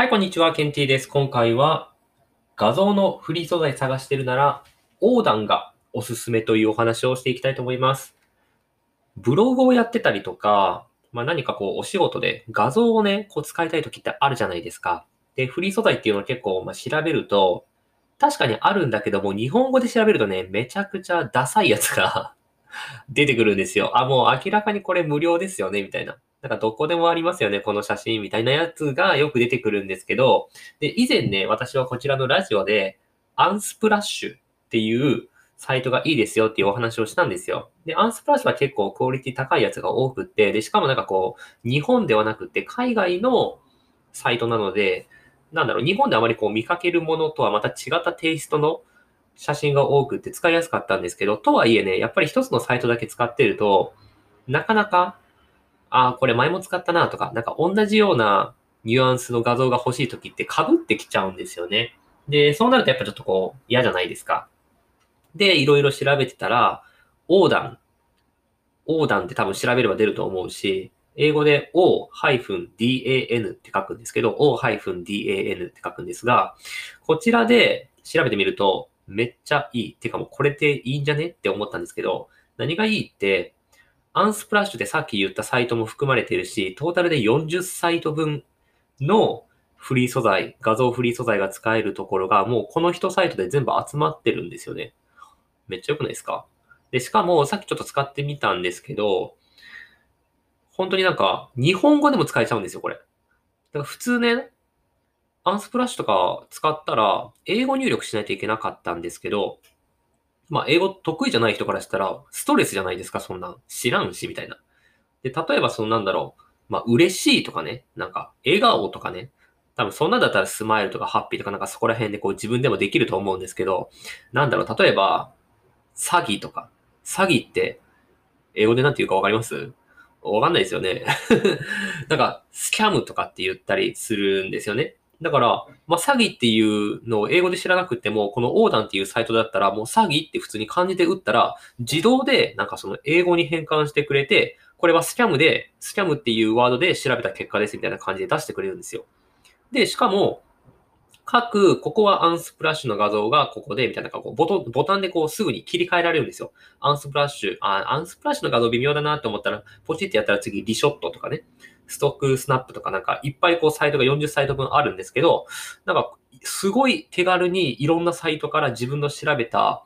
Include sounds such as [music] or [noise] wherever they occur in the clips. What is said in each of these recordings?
はい、こんにちは。ケンティです。今回は画像のフリー素材探してるなら、オーダンがおすすめというお話をしていきたいと思います。ブログをやってたりとか、まあ、何かこうお仕事で画像をね、こう使いたい時ってあるじゃないですか。で、フリー素材っていうのを結構ま調べると、確かにあるんだけども、日本語で調べるとね、めちゃくちゃダサいやつが [laughs] 出てくるんですよ。あ、もう明らかにこれ無料ですよね、みたいな。なんかどこでもありますよね、この写真みたいなやつがよく出てくるんですけど、で、以前ね、私はこちらのラジオで、アンスプラッシュっていうサイトがいいですよっていうお話をしたんですよ。で、アンスプラッシュは結構クオリティ高いやつが多くって、で、しかもなんかこう、日本ではなくて海外のサイトなので、なんだろう、日本であまりこう見かけるものとはまた違ったテイストの写真が多くって使いやすかったんですけど、とはいえね、やっぱり一つのサイトだけ使ってると、なかなかああ、これ前も使ったなとか、なんか同じようなニュアンスの画像が欲しい時って被ってきちゃうんですよね。で、そうなるとやっぱちょっとこう嫌じゃないですか。で、いろいろ調べてたら、オーダン。オーダンって多分調べれば出ると思うし、英語で O-DAN って書くんですけど、O-DAN って書くんですが、こちらで調べてみると、めっちゃいい。てかもうこれでいいんじゃねって思ったんですけど、何がいいって、アンスプラッシュでさっき言ったサイトも含まれているし、トータルで40サイト分のフリー素材、画像フリー素材が使えるところが、もうこの1サイトで全部集まってるんですよね。めっちゃ良くないですか？で、しかもさっきちょっと使ってみたんですけど、本当になんか日本語でも使えちゃうんですよ、これ。だから普通ね、アンスプラッシュとか使ったら、英語入力しないといけなかったんですけど、まあ、英語得意じゃない人からしたら、ストレスじゃないですか、そんな。知らんし、みたいな。で、例えば、そのなんだろう。まあ、嬉しいとかね。なんか、笑顔とかね。多分、そんなんだったらスマイルとかハッピーとかなんかそこら辺でこう自分でもできると思うんですけど、なんだろう、例えば、詐欺とか。詐欺って、英語でなんて言うかわかります？わかんないですよね。[laughs] なんか、スキャムとかって言ったりするんですよね。だから、まあ、詐欺っていうのを英語で知らなくても、このオーダンっていうサイトだったら、もう詐欺って普通に漢字で打ったら、自動でなんかその英語に変換してくれて、これはスキャムで、スキャムっていうワードで調べた結果ですみたいな感じで出してくれるんですよ。で、しかも、各、ここは Unsplash の画像がここで、みたいな、こうボトボタンでこうすぐに切り替えられるんですよ。 Unsplash、あ、 Unsplash の画像微妙だなと思ったら、ポチってやったら次 Reshot とかね。 StockSnap とかなんかいっぱいこうサイトが40サイト分あるんですけど、なんかすごい手軽にいろんなサイトから自分の調べた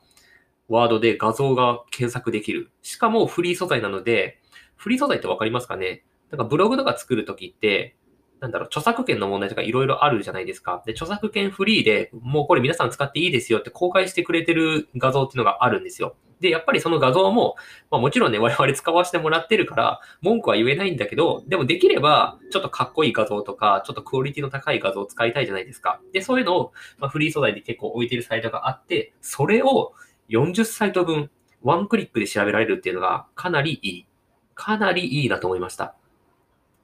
ワードで画像が検索できる。しかもフリー素材なので、フリー素材ってわかりますかね？なんかブログとか作るときって、なんだろう、著作権の問題とかいろいろあるじゃないですか。で、著作権フリーでもうこれ皆さん使っていいですよって公開してくれてる画像っていうのがあるんですよ。で、やっぱりその画像も、まあもちろんね、我々使わせてもらってるから、文句は言えないんだけど、でもできれば、ちょっとかっこいい画像とか、ちょっとクオリティの高い画像を使いたいじゃないですか。で、そういうのを、まあ、フリー素材で結構置いてるサイトがあって、それを40サイト分、ワンクリックで調べられるっていうのが、かなりいい。かなりいいなと思いました。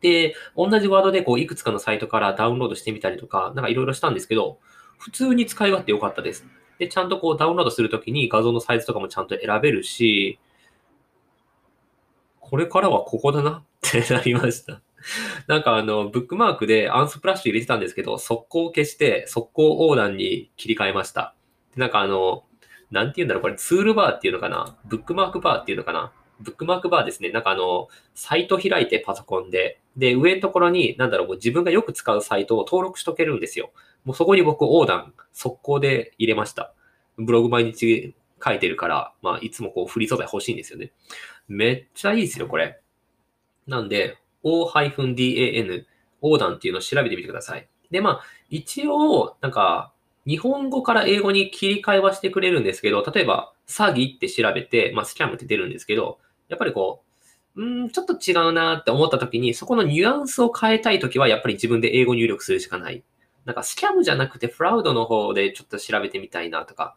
で、同じワードでこう、いくつかのサイトからダウンロードしてみたりとか、なんかいろいろしたんですけど、普通に使い勝手良かったです。で、ちゃんとこうダウンロードするときに画像のサイズとかもちゃんと選べるし、これからはここだなってなりました。[laughs] なんかあの、ブックマークでアンスプラッシュ入れてたんですけど、速攻消して、速攻横断に切り替えました。なんかあの、なんて言うんだろう、これツールバーっていうのかな？ブックマークバーっていうのかな？ブックマークバーですね。なんかあの、サイト開いてパソコンで、で、上のところに、なんだろう、もう自分がよく使うサイトを登録しとけるんですよ。もうそこに僕横断、速攻で入れました。ブログ毎日書いてるから、まあ、いつもこう、フリー素材欲しいんですよね。めっちゃいいですよ、これ。なんで、O-DAN、横断っていうのを調べてみてください。で、まあ、一応、なんか、日本語から英語に切り替えはしてくれるんですけど、例えば、詐欺って調べて、まあ、スキャムって出るんですけど、やっぱりこう、うん、ちょっと違うなって思った時に、そこのニュアンスを変えたい時は、やっぱり自分で英語入力するしかない。なんかスキャムじゃなくてフラウドの方でちょっと調べてみたいなとか、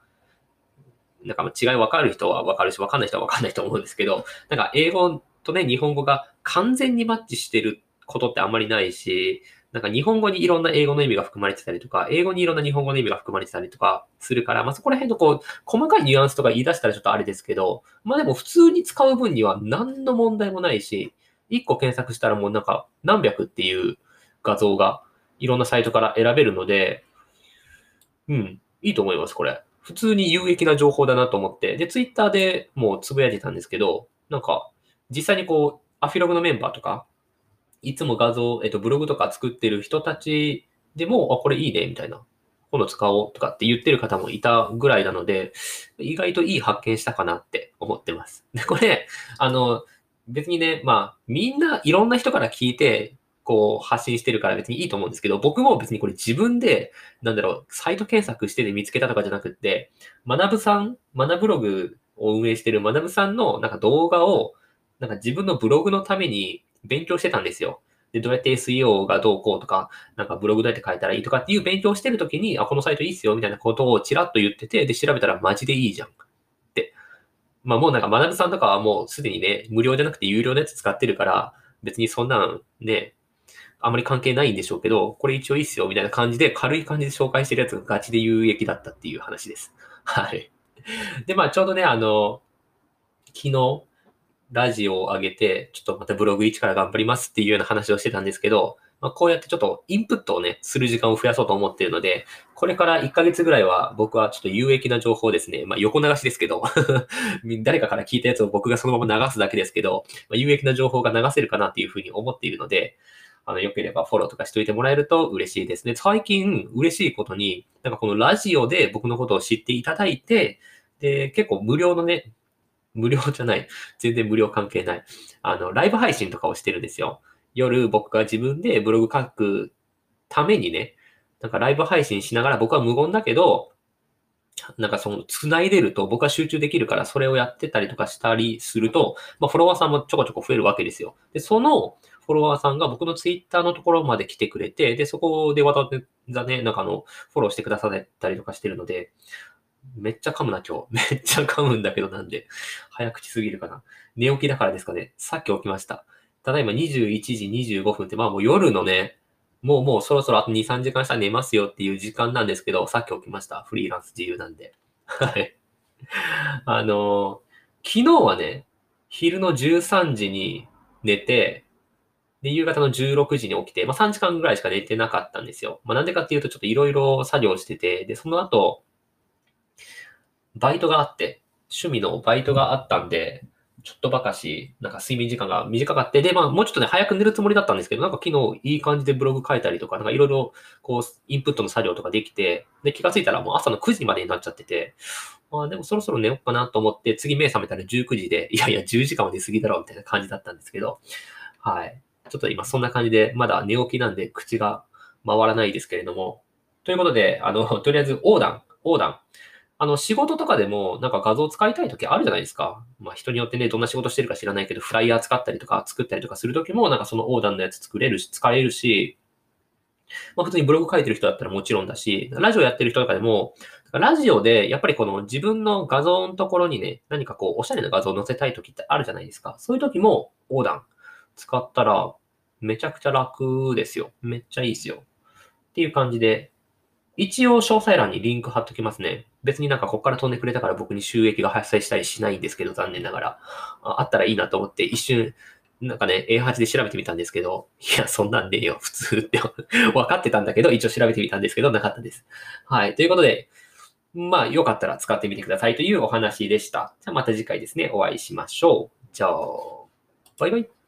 なんか違い分かる人は分かるし、分かんない人は分かんないと思うんですけど、なんか英語とね、日本語が完全にマッチしてることってあんまりないし、なんか日本語にいろんな英語の意味が含まれてたりとか、英語にいろんな日本語の意味が含まれてたりとかするから、まあそこら辺のこう、細かいニュアンスとか言い出したらちょっとあれですけど、まあでも普通に使う分には何の問題もないし、一個検索したらもうなんか何百っていう画像がいろんなサイトから選べるので、うん、いいと思います、これ。普通に有益な情報だなと思って。で、ツイッターでもうつぶやいてたんですけど、なんか、実際にこう、アフィログのメンバーとか、いつも画像、えっと、ブログとか作ってる人たちでも、あ、これいいね、みたいな。今度使おうとかって言ってる方もいたぐらいなので、意外といい発見したかなって思ってます。で、これ、あの、別にね、まあ、みんないろんな人から聞いて、こう発信してるから別にいいと思うんですけど、僕も別にこれ自分で、なんだろう、サイト検索してで見つけたとかじゃなくって、学ぶさん、学ブログを運営してる学ぶさんのなんか動画を、なんか自分のブログのために勉強してたんですよ。で、どうやって SEO がどうこうとか、なんかブログどうやって書いたらいいとかっていう勉強してるときに、あ、このサイトいいっすよみたいなことをちらっと言ってて、で、調べたらマジでいいじゃん。って。まあもうなんか学さんとかはもうすでにね、無料じゃなくて有料のやつ使ってるから、別にそんなんね、あまり関係ないんでしょうけど、これ一応いいっすよみたいな感じで、軽い感じで紹介してるやつがガチで有益だったっていう話です。はい。で、まあちょうどね、あの、昨日、ラジオを上げて、ちょっとまたブログ1から頑張りますっていうような話をしてたんですけど、まあ、こうやってちょっとインプットをね、する時間を増やそうと思っているので、これから1ヶ月ぐらいは僕はちょっと有益な情報ですね。まあ横流しですけど [laughs] 誰かから聞いたやつを僕がそのまま流すだけですけど、まあ、有益な情報が流せるかなっていうふうに思っているので、あの、よければフォローとかしといてもらえると嬉しいですね。最近嬉しいことに、なんかこのラジオで僕のことを知っていただいて、で、結構無料のね、無料じゃない。全然無料関係ない。あの、ライブ配信とかをしてるんですよ。夜僕が自分でブログ書くためにね、なんかライブ配信しながら僕は無言だけど、なんかその、繋いでると僕は集中できるからそれをやってたりとかしたりすると、まあフォロワーさんもちょこちょこ増えるわけですよ。で、そのフォロワーさんが僕のツイッターのところまで来てくれて、で、そこでわざわざね、なんかあの、フォローしてくださったりとかしてるので、めっちゃ噛むな、今日。[laughs] めっちゃ噛むんだけどなんで。早口すぎるかな。寝起きだからですかね。さっき起きました。ただいま21時25分って、まあもう夜のね、もうもうそろそろあと2、3時間したら寝ますよっていう時間なんですけど、さっき起きました。フリーランス自由なんで。はい。あのー、昨日はね、昼の13時に寝て、で、夕方の16時に起きて、まあ3時間ぐらいしか寝てなかったんですよ。まあなんでかっていうとちょっといろいろ作業してて、で、その後、バイトがあって、趣味のバイトがあったんで、ちょっとばかし、なんか睡眠時間が短かって、で、まあ、もうちょっとね、早く寝るつもりだったんですけど、なんか昨日いい感じでブログ書いたりとか、なんかいろいろ、こう、インプットの作業とかできて、で、気がついたらもう朝の9時までになっちゃってて、まあ、でもそろそろ寝ようかなと思って、次目覚めたら19時で、いやいや、10時間は寝すぎだろうみたいな感じだったんですけど、はい。ちょっと今そんな感じで、まだ寝起きなんで口が回らないですけれども、ということで、あの、[laughs] とりあえず横断、横断。あの、仕事とかでも、なんか画像使いたい時あるじゃないですか。まあ、人によってね、どんな仕事してるか知らないけど、フライヤー使ったりとか作ったりとかする時も、なんかその横断のやつ作れるし、使えるし、まあ、普通にブログ書いてる人だったらもちろんだし、ラジオやってる人とかでも、ラジオで、やっぱりこの自分の画像のところにね、何かこう、おしゃれな画像を載せたい時ってあるじゃないですか。そういう時も、横断使ったら、めちゃくちゃ楽ですよ。めっちゃいいですよ。っていう感じで、一応詳細欄にリンク貼っときますね。別になんかここから飛んでくれたから僕に収益が発生したりしないんですけど、残念ながら。あったらいいなと思って一瞬、なんかね、A8 で調べてみたんですけど、いや、そんなんねえよ、普通って [laughs] 分かってたんだけど、一応調べてみたんですけど、なかったです。はい。ということで、まあ、よかったら使ってみてくださいというお話でした。じゃあまた次回ですね、お会いしましょう。じゃあ、バイバイ。